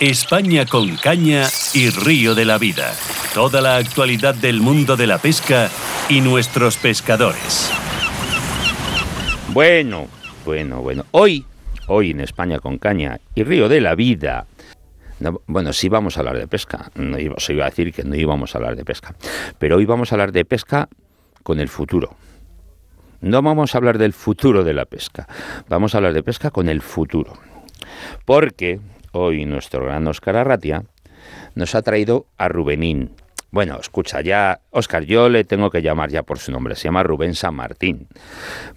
España con caña y río de la vida. Toda la actualidad del mundo de la pesca y nuestros pescadores. Bueno, bueno, bueno. Hoy, hoy en España con caña y río de la vida. bueno, sí vamos a hablar de pesca. No iba, iba a decir que no íbamos a hablar de pesca. Pero hoy vamos a hablar de pesca con el futuro. No vamos a hablar del futuro de la pesca. Vamos a hablar de pesca con el futuro. Porque hoy nuestro gran Oscar Arratia nos ha traído a Rubenín. Bueno, escucha, ya, Oscar, yo le tengo que llamar ya por su nombre, se llama Rubén San Martín,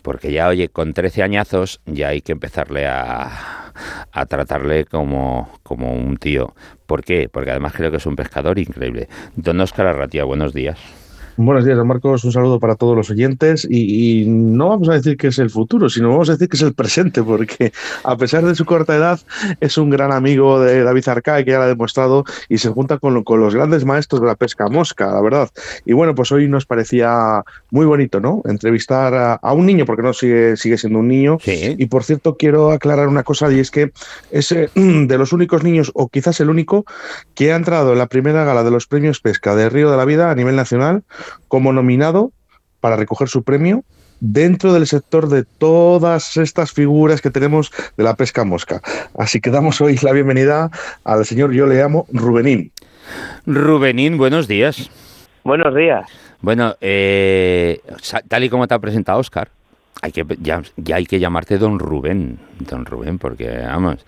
porque ya, oye, con 13 añazos ya hay que empezarle a, a tratarle como, como un tío. ¿Por qué? Porque además creo que es un pescador increíble. Don Oscar Arratia, buenos días. Buenos días, Marcos. Un saludo para todos los oyentes. Y, no vamos a decir que es el futuro, sino vamos a decir que es el presente, porque a pesar de su corta edad, es un gran amigo de David Arcay, que ya lo ha demostrado, y se junta con, con, los grandes maestros de la pesca mosca, la verdad. Y bueno, pues hoy nos parecía muy bonito, ¿no? Entrevistar a, un niño, porque no sigue, sigue siendo un niño. Y por cierto, quiero aclarar una cosa, y es que es de los únicos niños, o quizás el único, que ha entrado en la primera gala de los premios pesca de Río de la Vida a nivel nacional como nominado para recoger su premio dentro del sector de todas estas figuras que tenemos de la pesca mosca. Así que damos hoy la bienvenida al señor, yo le llamo Rubenín. Rubenín, buenos días. Buenos días. Bueno, eh, tal y como te ha presentado Oscar, hay que, ya, ya hay que llamarte don Rubén, don Rubén, porque vamos,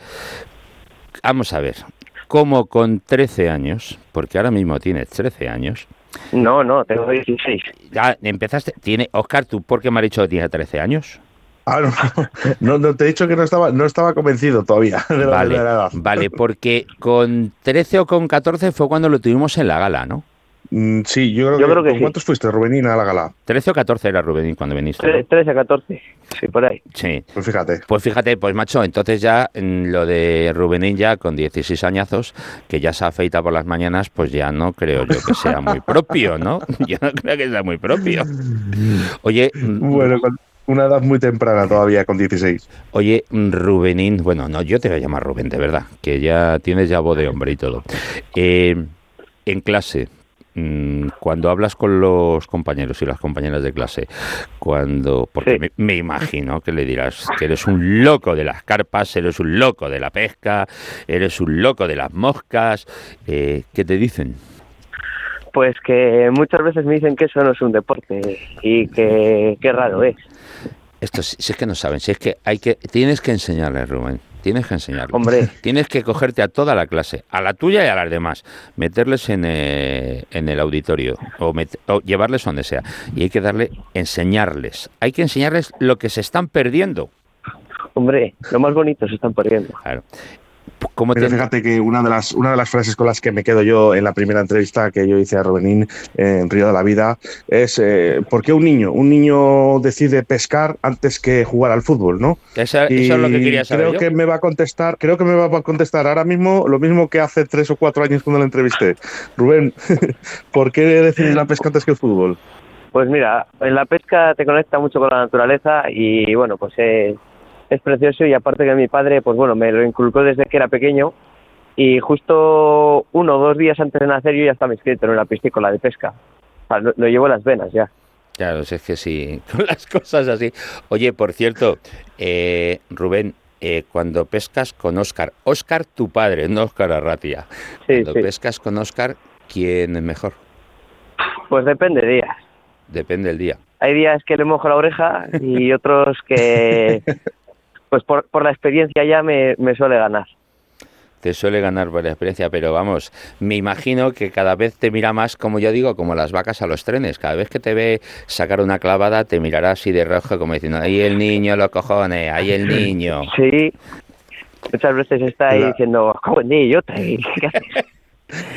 vamos a ver, como con 13 años, porque ahora mismo tienes 13 años, no, no, tengo 16. Ya empezaste. Tiene, Oscar, ¿tú por qué me has dicho que tienes 13 años? Ah, no, no, te he dicho que no estaba, no estaba convencido todavía de la, vale, edad. Vale, porque con 13 o con 14 fue cuando lo tuvimos en la gala, ¿no? Mm, sí, yo creo, que, ¿Cuántos fuiste, Rubenín, a la gala? 13 o 14 era Rubenín cuando viniste. 13 o 14, sí, por ahí. Sí. Pues fíjate. Pues fíjate, pues macho, entonces ya lo de Rubenín ya con 16 añazos, que ya se afeita por las mañanas, pues ya no creo yo que sea muy propio, ¿no? Yo no creo que sea muy propio. Oye... Mm, bueno, con una edad muy temprana todavía, con 16. Oye, Rubenín, bueno, no, yo te voy a llamar Rubén, de verdad, que ya tienes ya voz de hombre y todo. Eh, en clase, Mm, cuando hablas con los compañeros y las compañeras de clase, cuando, porque me, imagino que le dirás que eres un loco de las carpas, eres un loco de la pesca, eres un loco de las moscas, eh, ¿qué te dicen? Pues que muchas veces me dicen que eso no es un deporte y que qué raro es. Esto si es que no saben, si es que hay que tienes que enseñarles, Rubén. Tienes que enseñarles. Hombre. Tienes que cogerte a toda la clase, a la tuya y a las demás, meterles en, eh, en el auditorio o, o, llevarles donde sea. Y hay que darle, enseñarles. Hay que enseñarles lo que se están perdiendo. Hombre, lo más bonito se están perdiendo. Claro. Pero fíjate que una de, las, una de las frases con las que me quedo yo en la primera entrevista que yo hice a Rubenín en Río de la Vida es eh, ¿por qué un niño? Un niño decide pescar antes que jugar al fútbol, ¿no? Eso, es lo que quería saber. Creo que me va a contestar, creo que me va a contestar ahora mismo lo mismo que hace tres o cuatro años cuando lo entrevisté. Rubén, ¿por qué decides la pesca antes que el fútbol? Pues mira, en la pesca te conecta mucho con la naturaleza y bueno, pues eh, es precioso y aparte que mi padre, pues bueno, me lo inculcó desde que era pequeño y justo uno o dos días antes de nacer yo ya estaba inscrito en una piscícola de pesca. lo, llevo en las venas ya. Claro, es que sí, con las cosas así. Oye, por cierto, eh, Rubén, eh, cuando pescas con Oscar, Oscar tu padre, no Oscar Arratia. Sí, cuando pescas con Oscar, ¿quién es mejor? Pues depende de días. Depende del día. Hay días que le mojo la oreja y otros que pues por, por la experiencia ya me, suele ganar te suele ganar por la experiencia, pero vamos, me imagino que cada vez te mira más, como yo digo, como las vacas a los trenes. Cada vez que te ve sacar una clavada, te mirará así de rojo, como diciendo, ahí el niño, los cojones, ahí el niño. Sí, muchas veces está ahí diciendo, joven niño, ¿qué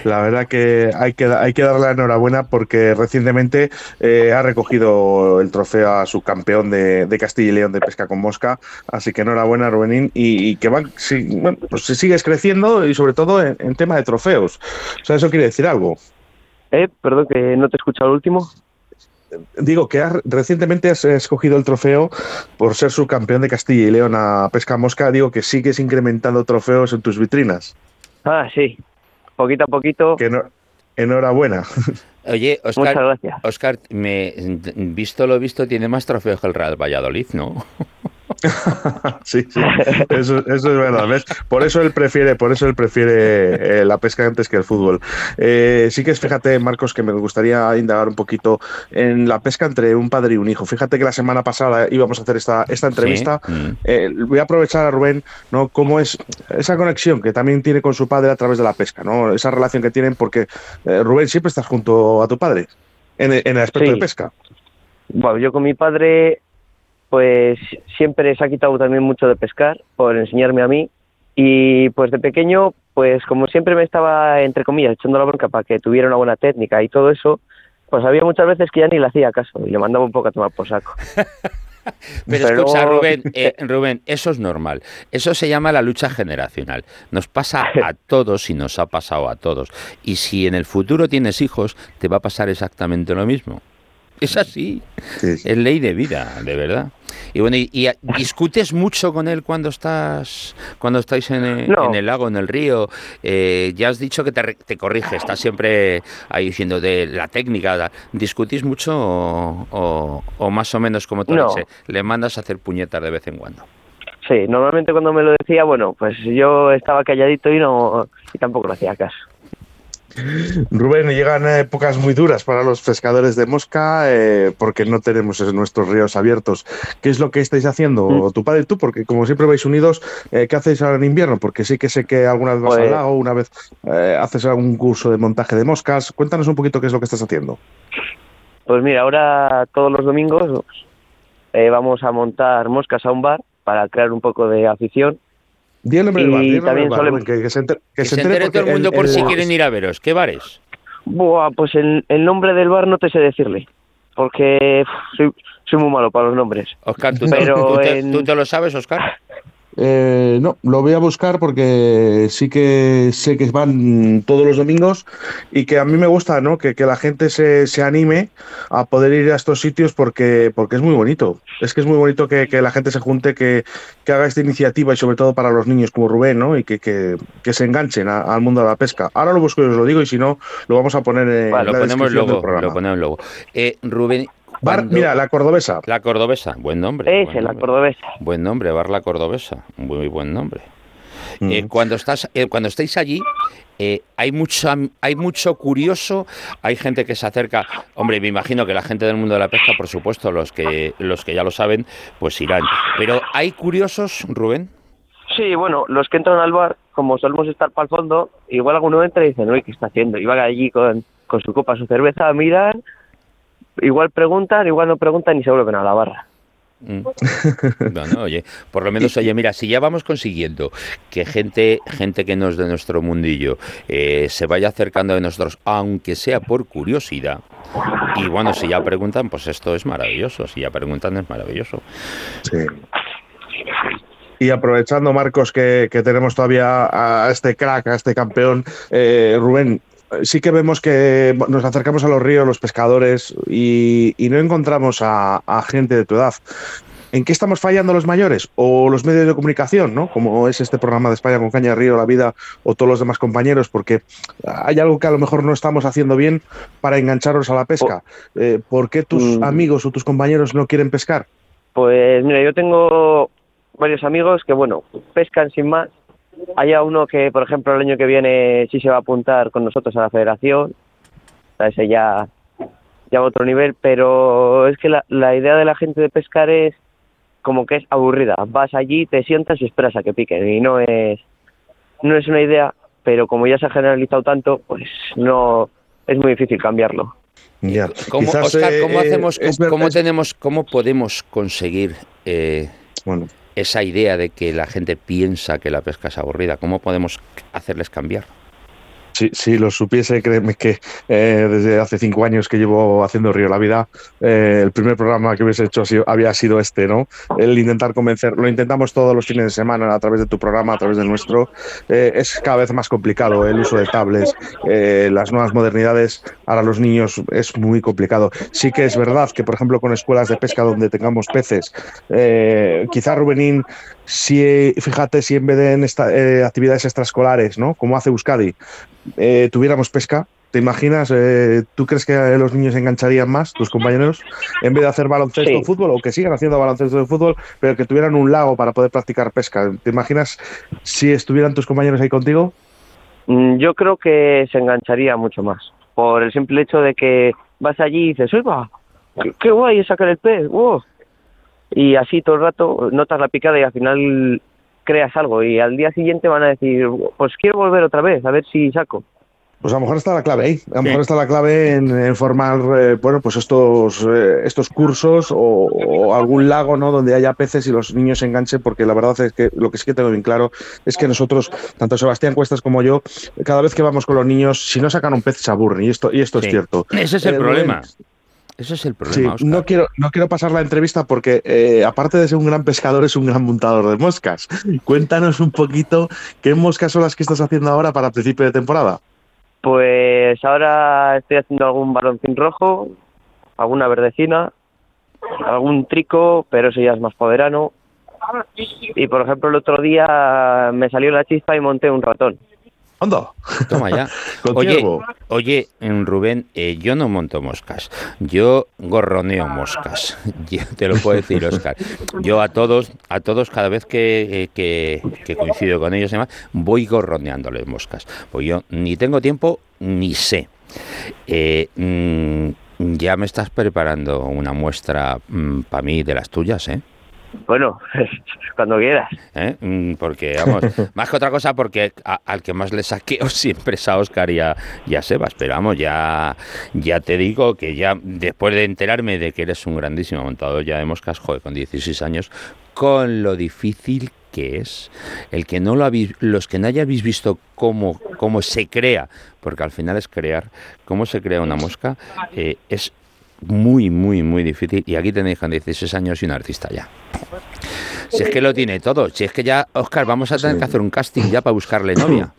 la verdad que hay que, hay que darle la enhorabuena porque recientemente eh, ha recogido el trofeo a su campeón de, Castilla y León de pesca con mosca. Así que enhorabuena, Rubenín. Y, que van, si, bueno, pues si sigues creciendo y sobre todo en, tema de trofeos. O sea, eso quiere decir algo. Eh, perdón, que no te he escuchado el último digo que recientemente has escogido el trofeo por ser subcampeón de Castilla y León a pesca mosca. Digo que sigues incrementando trofeos en tus vitrinas. Ah, sí, poquito a poquito. Que no, enhorabuena. Oye, Oscar, Muchas gracias. Oscar, me, visto lo visto, tiene más trofeos que el Real Valladolid, ¿no? Sí, sí, eso, eso, es verdad. ¿ves? Por eso él prefiere, por eso él prefiere eh, la pesca antes que el fútbol. Eh, sí que es, fíjate, Marcos, que me gustaría indagar un poquito en la pesca entre un padre y un hijo. Fíjate que la semana pasada íbamos a hacer esta, esta entrevista. Sí. Mm. Eh, voy a aprovechar a Rubén, ¿no? Cómo es esa conexión que también tiene con su padre a través de la pesca, ¿no? Esa relación que tienen, porque eh, Rubén siempre estás junto a tu padre en el, en el aspecto Sí. de pesca. Bueno, yo con mi padre, pues siempre se ha quitado también mucho de pescar por enseñarme a mí. Y pues de pequeño, pues como siempre me estaba, entre comillas, echando la bronca para que tuviera una buena técnica y todo eso, pues había muchas veces que ya ni le hacía caso y le mandaba un poco a tomar por saco. Pero, Pero- escucha, Rubén, eh, Rubén, eso es normal. Eso se llama la lucha generacional. Nos pasa a todos y nos ha pasado a todos. Y si en el futuro tienes hijos, te va a pasar exactamente lo mismo. Es así. Sí, sí. Es ley de vida, de verdad. Y bueno, y, y discutes mucho con él cuando estás, cuando estáis en el, No. en el lago, en el río. Eh, ya has dicho que te, re- te corrige, estás siempre ahí diciendo de la técnica. ¿Discutís mucho o, o- o más o menos como tú No. Le mandas a hacer puñetas de vez en cuando. Sí, normalmente cuando me lo decía, bueno, pues yo estaba calladito y no y tampoco le hacía caso. Rubén, llegan épocas muy duras para los pescadores de mosca eh, porque no tenemos nuestros ríos abiertos. ¿Qué es lo que estáis haciendo, Mm. tu padre y tú? Porque como siempre vais unidos, eh, ¿qué hacéis ahora en invierno? Porque sí que sé que alguna vez vas Pues- al lago, una vez eh, haces algún curso de montaje de moscas. Cuéntanos un poquito qué es lo que estás haciendo. Pues mira, ahora todos los domingos vamos a montar moscas a un bar para crear un poco de afición. Di el nombre del Y bar, di el nombre también del bar, solemos- que, que se enter- que Que se se entere entere todo el mundo por el- si el- quieren ir a veros. ¿Qué bares? Buah, pues el, el nombre del bar no te sé decirle, porque soy, soy muy malo para los nombres. Oscar, ¿tú, te- Pero tú te, en- tú te lo sabes, Oscar? Eh, no, lo voy a buscar porque sí que sé que van todos los domingos y que a mí me gusta, ¿no? Que, que la gente se, se anime a poder ir a estos sitios porque, porque es muy bonito. Es que es muy bonito que, que la gente se junte, que, que haga esta iniciativa y sobre todo para los niños como Rubén, ¿no? Y que, que, que se enganchen a- al mundo de la pesca. Ahora lo busco y os lo digo y si no, lo vamos a poner en Vale, la lo ponemos descripción del programa. Lo ponemos luego. Eh, Rubén. Bar, cuando- mira, la cordobesa. La cordobesa, buen nombre. Ese, buen la cordobesa. Buen nombre, Bar La Cordobesa, muy buen nombre. Mm. Eh, cuando estás, eh, cuando estáis allí, eh, hay mucho, hay mucho curioso, hay gente que se acerca. Hombre, me imagino que la gente del mundo de la pesca, por supuesto, los que los que ya lo saben, pues irán. Pero hay curiosos, Rubén. Sí, bueno, los que entran al bar, como solemos estar para el fondo, igual alguno entra y dicen, uy, ¿qué está haciendo? Y van allí con, con su copa, su cerveza, miran, igual preguntan, igual no preguntan y se vuelven a la barra. Mm. Bueno, oye, por lo menos, oye, mira, si ya vamos consiguiendo que gente, gente que no es de nuestro mundillo eh, se vaya acercando a nosotros, aunque sea por curiosidad, y bueno, si ya preguntan, pues esto es maravilloso, si ya preguntan es maravilloso. Sí. Y aprovechando, Marcos, que, que tenemos todavía a este crack, a este campeón, eh, Rubén, sí que vemos que nos acercamos a los ríos, los pescadores, y, y no encontramos a, a gente de tu edad. ¿En qué estamos fallando los mayores? O los medios de comunicación, ¿no? Como es este programa de España con Caña de Río, La Vida, o todos los demás compañeros, porque hay algo que a lo mejor no estamos haciendo bien para engancharlos a la pesca. Eh, ¿Por qué tus Mm. amigos o tus compañeros no quieren pescar? Pues mira, yo tengo varios amigos que, bueno, pescan sin más. Hay a uno que, por ejemplo, el año que viene sí se va a apuntar con nosotros a la federación. Sea, ese ya, ya va a otro nivel, pero es que la, la idea de la gente de pescar es como que es aburrida. Vas allí, te sientas y esperas a que piquen. Y no es, no es una idea, pero como ya se ha generalizado tanto, pues no es muy difícil cambiarlo. Ya. ¿Cómo, Quizás, Oscar, ¿cómo eh, hacemos, cómo, verdad- tenemos, cómo podemos conseguir eh, Bueno, esa idea de que la gente piensa que la pesca es aburrida? ¿Cómo podemos hacerles cambiar? Si, si lo supiese, créeme que eh, desde hace cinco años que llevo haciendo Río La Vida, eh, el primer programa que hubiese hecho había sido este, ¿no? El intentar convencer, lo intentamos todos los fines de semana a través de tu programa, a través del nuestro. Eh, es cada vez más complicado el uso de tablets, las nuevas modernidades, ahora los niños es muy complicado. Sí que es verdad que, por ejemplo, con escuelas de pesca donde tengamos peces, quizá Rubenín si, fíjate, si en vez de en esta, eh, actividades extraescolares, ¿no? Como hace Euskadi, eh, tuviéramos pesca, ¿te imaginas? Eh, ¿Tú crees que los niños se engancharían más, tus compañeros, en vez de hacer baloncesto o fútbol, o que sigan haciendo baloncesto de fútbol, pero que tuvieran un lago para poder practicar pesca? ¿Te imaginas si estuvieran tus compañeros ahí contigo? Mm, yo creo que se engancharía mucho más, por el simple hecho de que vas allí y dices, ¡Uy, va! ¡Qué, guay es sacar el pez! ¡Wow! Y así todo el rato notas la picada y al final creas algo y al día siguiente van a decir, pues quiero volver otra vez, a ver si saco. Pues a lo mejor está la clave ahí. A lo mejor está la clave en, formar, eh, bueno, pues estos, eh, estos cursos o, algún lago, ¿no? Donde haya peces y los niños se enganchen, porque la verdad es que lo que sí que tengo bien claro es que nosotros, tanto Sebastián Cuestas como yo, cada vez que vamos con los niños, si no sacan un pez se aburren y esto y esto es cierto. Ese es el eh, problema. Ese es el problema. no quiero, no quiero pasar la entrevista porque, eh, aparte de ser un gran pescador, es un gran montador de moscas. Cuéntanos un poquito qué moscas son las que estás haciendo ahora para principio de temporada. Pues ahora estoy haciendo algún baloncín rojo, alguna verdecina, algún trico, pero eso ya es más poderano. Y por ejemplo, el otro día me salió la chispa y monté un ratón. Anda. Toma ya. oye, oye, Rubén, eh, yo no monto moscas, yo gorroneo moscas. te lo puedo decir, Oscar. Yo a todos, a todos cada vez que, eh, que, coincido con ellos, además, voy gorroneándoles moscas. Pues yo ni tengo tiempo ni sé. Eh, mm, ya me estás preparando una muestra mm, para mí de las tuyas, ¿eh? Bueno, cuando quieras. ¿Eh? Mm, porque, vamos, más que otra cosa, porque al que más le saqueo siempre es a Oscar y a, Sebas. Pero vamos, ya, ya te digo que ya después de enterarme de que eres un grandísimo montador ya de moscas, joder, con 16 años, con lo difícil que es, el que no lo habéis, los que no hayáis visto cómo, cómo se crea, porque al final es crear, cómo se crea una mosca, eh, es muy, muy, muy difícil. Y aquí tenéis con 16 años y un artista ya. Si es que lo tiene todo. Si es que ya, Oscar, vamos a tener que hacer un casting ya para buscarle novia.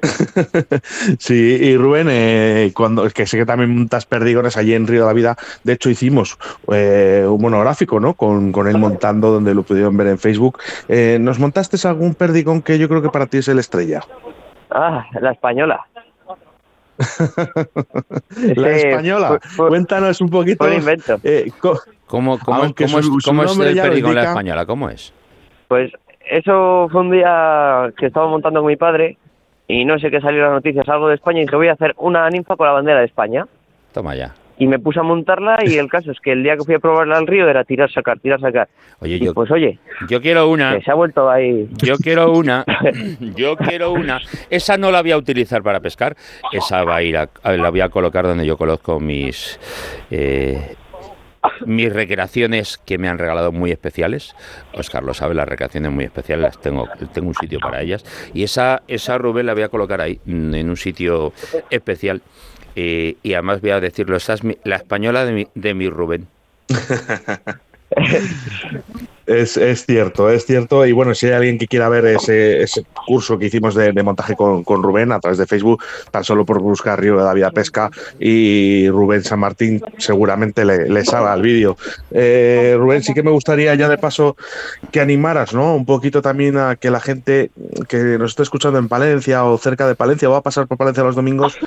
Sí, y Rubén, eh, cuando que sé que también montas perdigones allí en Río de la Vida, de hecho hicimos eh, un monográfico, ¿no? Con, con, él montando, donde lo pudieron ver en Facebook. Eh, ¿Nos montaste algún perdigón que yo creo que para ti es el estrella? Ah, la española. la española. Cuéntanos un poquito. Eh, ¿Cómo, cómo, es, cómo es el perdigón la española? ¿Cómo es? Pues eso fue un día que estaba montando con mi padre y no sé qué salió las noticias, algo de España y dije voy a hacer una ninfa con la bandera de España. Toma ya y me puse a montarla y el caso es que el día que fui a probarla al río era tirar, sacar, tirar, sacar. Oye, yo, pues oye, yo quiero una. se ha vuelto ahí. Yo quiero una. yo quiero una. Esa no la voy a utilizar para pescar. Esa va a ir a, la voy a colocar donde yo coloco mis eh, mis recreaciones que me han regalado muy especiales. Oscar lo sabe, las recreaciones muy especiales tengo, tengo un sitio para ellas. Y esa, esa Rubén la voy a colocar ahí, en un sitio especial y además voy a decirlo, la española de mi, de mi Rubén. Es, cierto, es cierto. Y bueno, si hay alguien que quiera ver ese, curso que hicimos de, montaje con, Rubén a través de Facebook, tan solo por buscar Río de la Vida Pesca y Rubén San Martín, seguramente le, le salga el vídeo. Eh, Rubén, sí que me gustaría ya de paso que animaras, ¿no? Un poquito también a que la gente que nos esté escuchando en Palencia o cerca de Palencia o va a pasar por Palencia los domingos,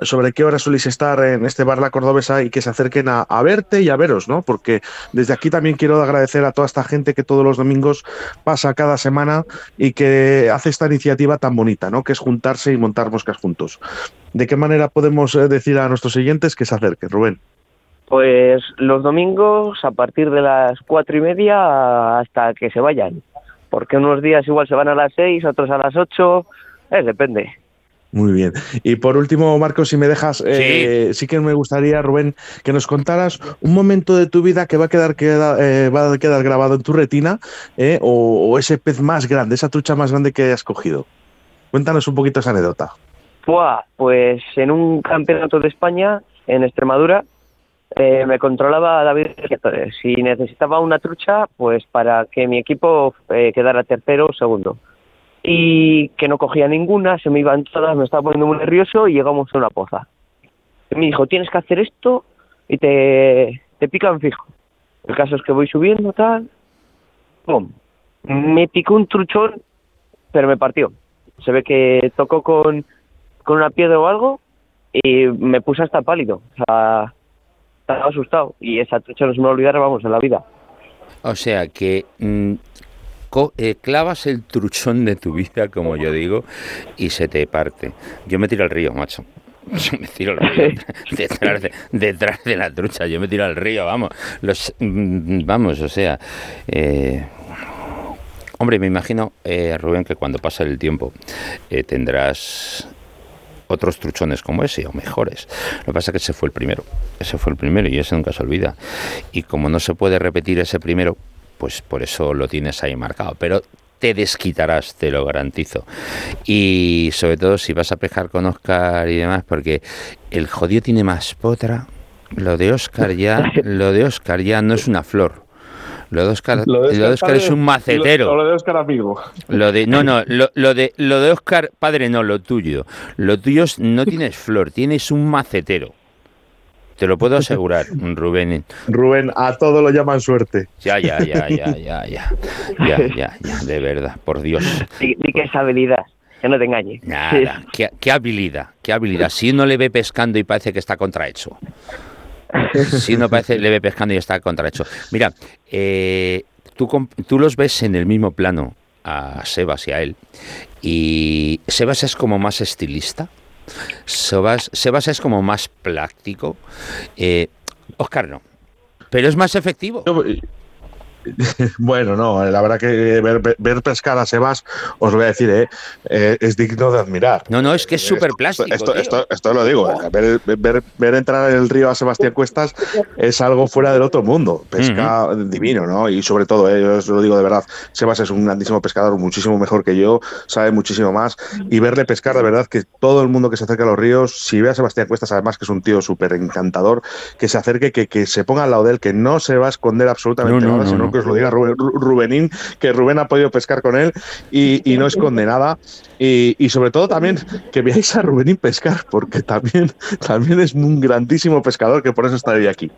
sobre qué hora solís estar en este bar La Cordobesa y que se acerquen a, a verte y a veros, ¿no? Porque desde aquí también quiero agradecer a toda esta gente que todos los domingos pasa cada semana y que hace esta iniciativa tan bonita, ¿no? Que es juntarse y montar moscas juntos. ¿De qué manera podemos eh, decir a nuestros siguientes que se acerquen, Rubén? Pues los domingos a partir de las cuatro y media hasta que se vayan, porque unos días igual se van a las seis, otros a las ocho, eh, depende. Muy bien. Y por último, Marcos, si me dejas, eh, sí. que me gustaría, Rubén, que nos contaras un momento de tu vida que va a quedar, eh, va a quedar grabado en tu retina, eh, o, ese pez más grande, esa trucha más grande que hayas cogido. Cuéntanos un poquito esa anécdota. pues en un campeonato de España, en Extremadura, me controlaba David Si necesitaba una trucha, pues para que mi equipo quedara tercero o segundo y que no cogía ninguna, se me iban todas, me estaba poniendo muy nervioso y llegamos a una poza. Y me dijo, tienes que hacer esto y te, te pican fijo. El caso es que voy subiendo, tal, ¡pum! me picó un truchón, pero me partió. Se ve que tocó con, con una piedra o algo y me puse hasta pálido. O sea, estaba asustado. Y esa trucha no se me va a olvidar, vamos, en la vida. O sea que mm, eh, clavas el truchón de tu vida, como yo digo, y se te parte. Yo me tiro al río, macho. Yo me tiro al río detrás de, detrás de la trucha. Yo me tiro al río, vamos. Los, mm, vamos, o sea. eh, hombre, me imagino, eh, Rubén, que cuando pase el tiempo tendrás otros truchones como ese o mejores. Lo que pasa es que ese fue el primero. Ese fue el primero y ese nunca se olvida. Y como no se puede repetir ese primero, pues por eso lo tienes ahí marcado. Pero te desquitarás, te lo garantizo. Y sobre todo si vas a pescar con Oscar y demás, porque el jodido tiene más potra. Lo de Oscar ya, lo de Oscar ya no es una flor. Lo de Oscar, lo de Oscar es un macetero. Lo, lo de Oscar amigo. Lo de no no lo, lo de lo de Oscar padre no lo tuyo lo tuyo no tienes flor tienes un macetero te lo puedo asegurar, Rubén. Rubén, a todo lo llaman suerte. Ya, ya, ya, ya, ya, ya. Ya, ya, ya, de verdad, por Dios. Di, di que es habilidad, que no te engañes. Nada, qué, habilidad, qué habilidad. Si uno le ve pescando y parece que está contrahecho. Si uno parece, le ve pescando y está contrahecho. Mira, eh, tú los ves en el mismo plano a Sebas y a él. Y Sebas es como más estilista Sebas, Sebas es como más práctico eh, Oscar no. Pero es más efectivo Bueno, no, la verdad que ver, pescar a Sebas, os lo voy a decir, eh, eh, es digno de admirar. no no es que es súper plástico Esto, esto, esto lo digo, eh, ver, ver- ver entrar en el río a Sebastián Cuestas es algo fuera del otro mundo. Pesca divino, ¿no? Y sobre todo, eh, yo os lo digo de verdad, Sebas es un grandísimo pescador, muchísimo mejor que yo, sabe muchísimo más. Y verle pescar, de verdad, que todo el mundo que se acerca a los ríos, si ve a Sebastián Cuestas, además que es un tío súper encantador, que se acerque, que, que se ponga al lado de él, que no se va a esconder absolutamente No, no, nada, no, sino que os lo diga Rubén- Ru- Rubenín, que Rubén ha podido pescar con él y, y no esconde nada. Y, y sobre todo también que veáis a Rubenín pescar, porque también, también es un grandísimo pescador, que por eso está hoy aquí.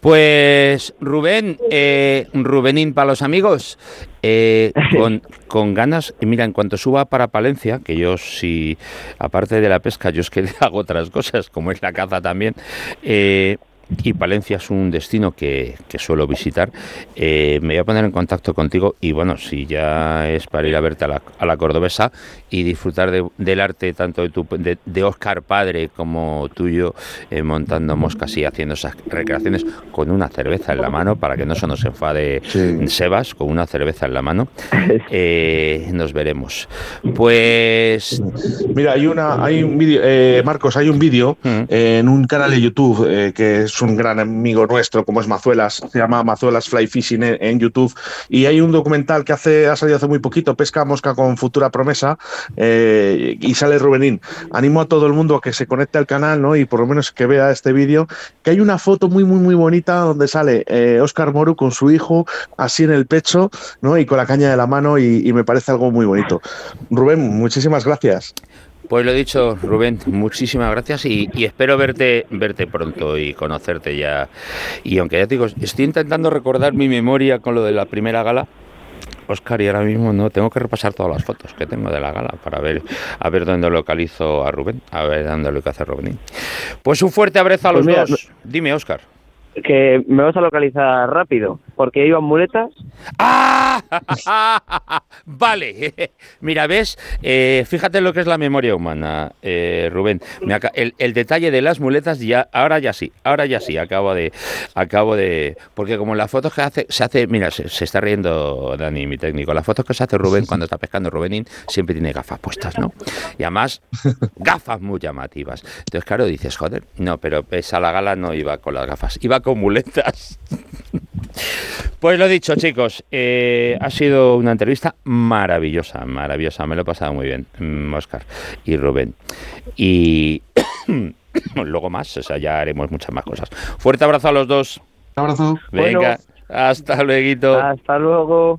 Pues Rubén, eh, Rubenín para los amigos, eh, con, con ganas, y mira, en cuanto suba para Palencia, que yo sí, aparte de la pesca, yo es que hago otras cosas, como es la caza también, eh, y Palencia es un destino que, que suelo visitar, eh, me voy a poner en contacto contigo y bueno, si ya es para ir a verte a la, a la cordobesa y disfrutar de- del arte tanto de, tu, de, de Oscar Padre como tuyo, eh, montando moscas y haciendo esas recreaciones con una cerveza en la mano, para que no se nos enfade Sí. Sebas, con una cerveza en la mano, eh, nos veremos. Pues... Mira, hay una, hay un vídeo, Marcos, hay un vídeo Mm. en un canal de YouTube que es un gran amigo nuestro, como es Mazuelas, se llama Mazuelas Fly Fishing en, YouTube, y hay un documental que hace, ha salido hace muy poquito, Pesca Mosca con Futura Promesa, eh, y sale Rubenín. Animo a todo el mundo a que se conecte al canal, ¿no? Y por lo menos que vea este vídeo, que hay una foto muy, muy, muy bonita donde sale eh, Oscar Moru con su hijo así en el pecho, ¿no? Y con la caña de la mano, y me parece algo muy bonito. Rubén, muchísimas gracias. Pues lo he dicho, Rubén, muchísimas gracias y, y espero verte verte pronto y conocerte ya. Y aunque ya te digo, estoy intentando recordar mi memoria con lo de la primera gala. Oscar, y ahora mismo no tengo que repasar todas las fotos que tengo de la gala para ver a ver dónde localizo a Rubén, a ver dónde lo que hace Rubén. Pues un fuerte abrazo a los Pues mira, dos. Dime, Oscar. Que me vas a localizar rápido, porque iban muletas. ¡Ah! vale. Mira, ves, Eh, fíjate lo que es la memoria humana, eh, Rubén. El detalle de las muletas ya, ahora ya sí, ahora ya sí, acabo de, acabo de, porque como las fotos que hace, se hace, mira, se, se está riendo Dani, mi técnico. Las fotos que se hace Rubén cuando está pescando Rubenín siempre tiene gafas puestas, ¿no? Y además gafas muy llamativas. Entonces, claro, dices, joder, no, pero esa la gala no iba con las gafas, iba con muletas. Pues lo dicho, chicos, eh, ha sido una entrevista maravillosa, maravillosa. Me lo he pasado muy bien, mm, Oscar y Rubén. Y luego más, o sea, ya haremos muchas más cosas. Fuerte abrazo a los dos. Un abrazo. Venga, Bueno. hasta luego. Hasta luego.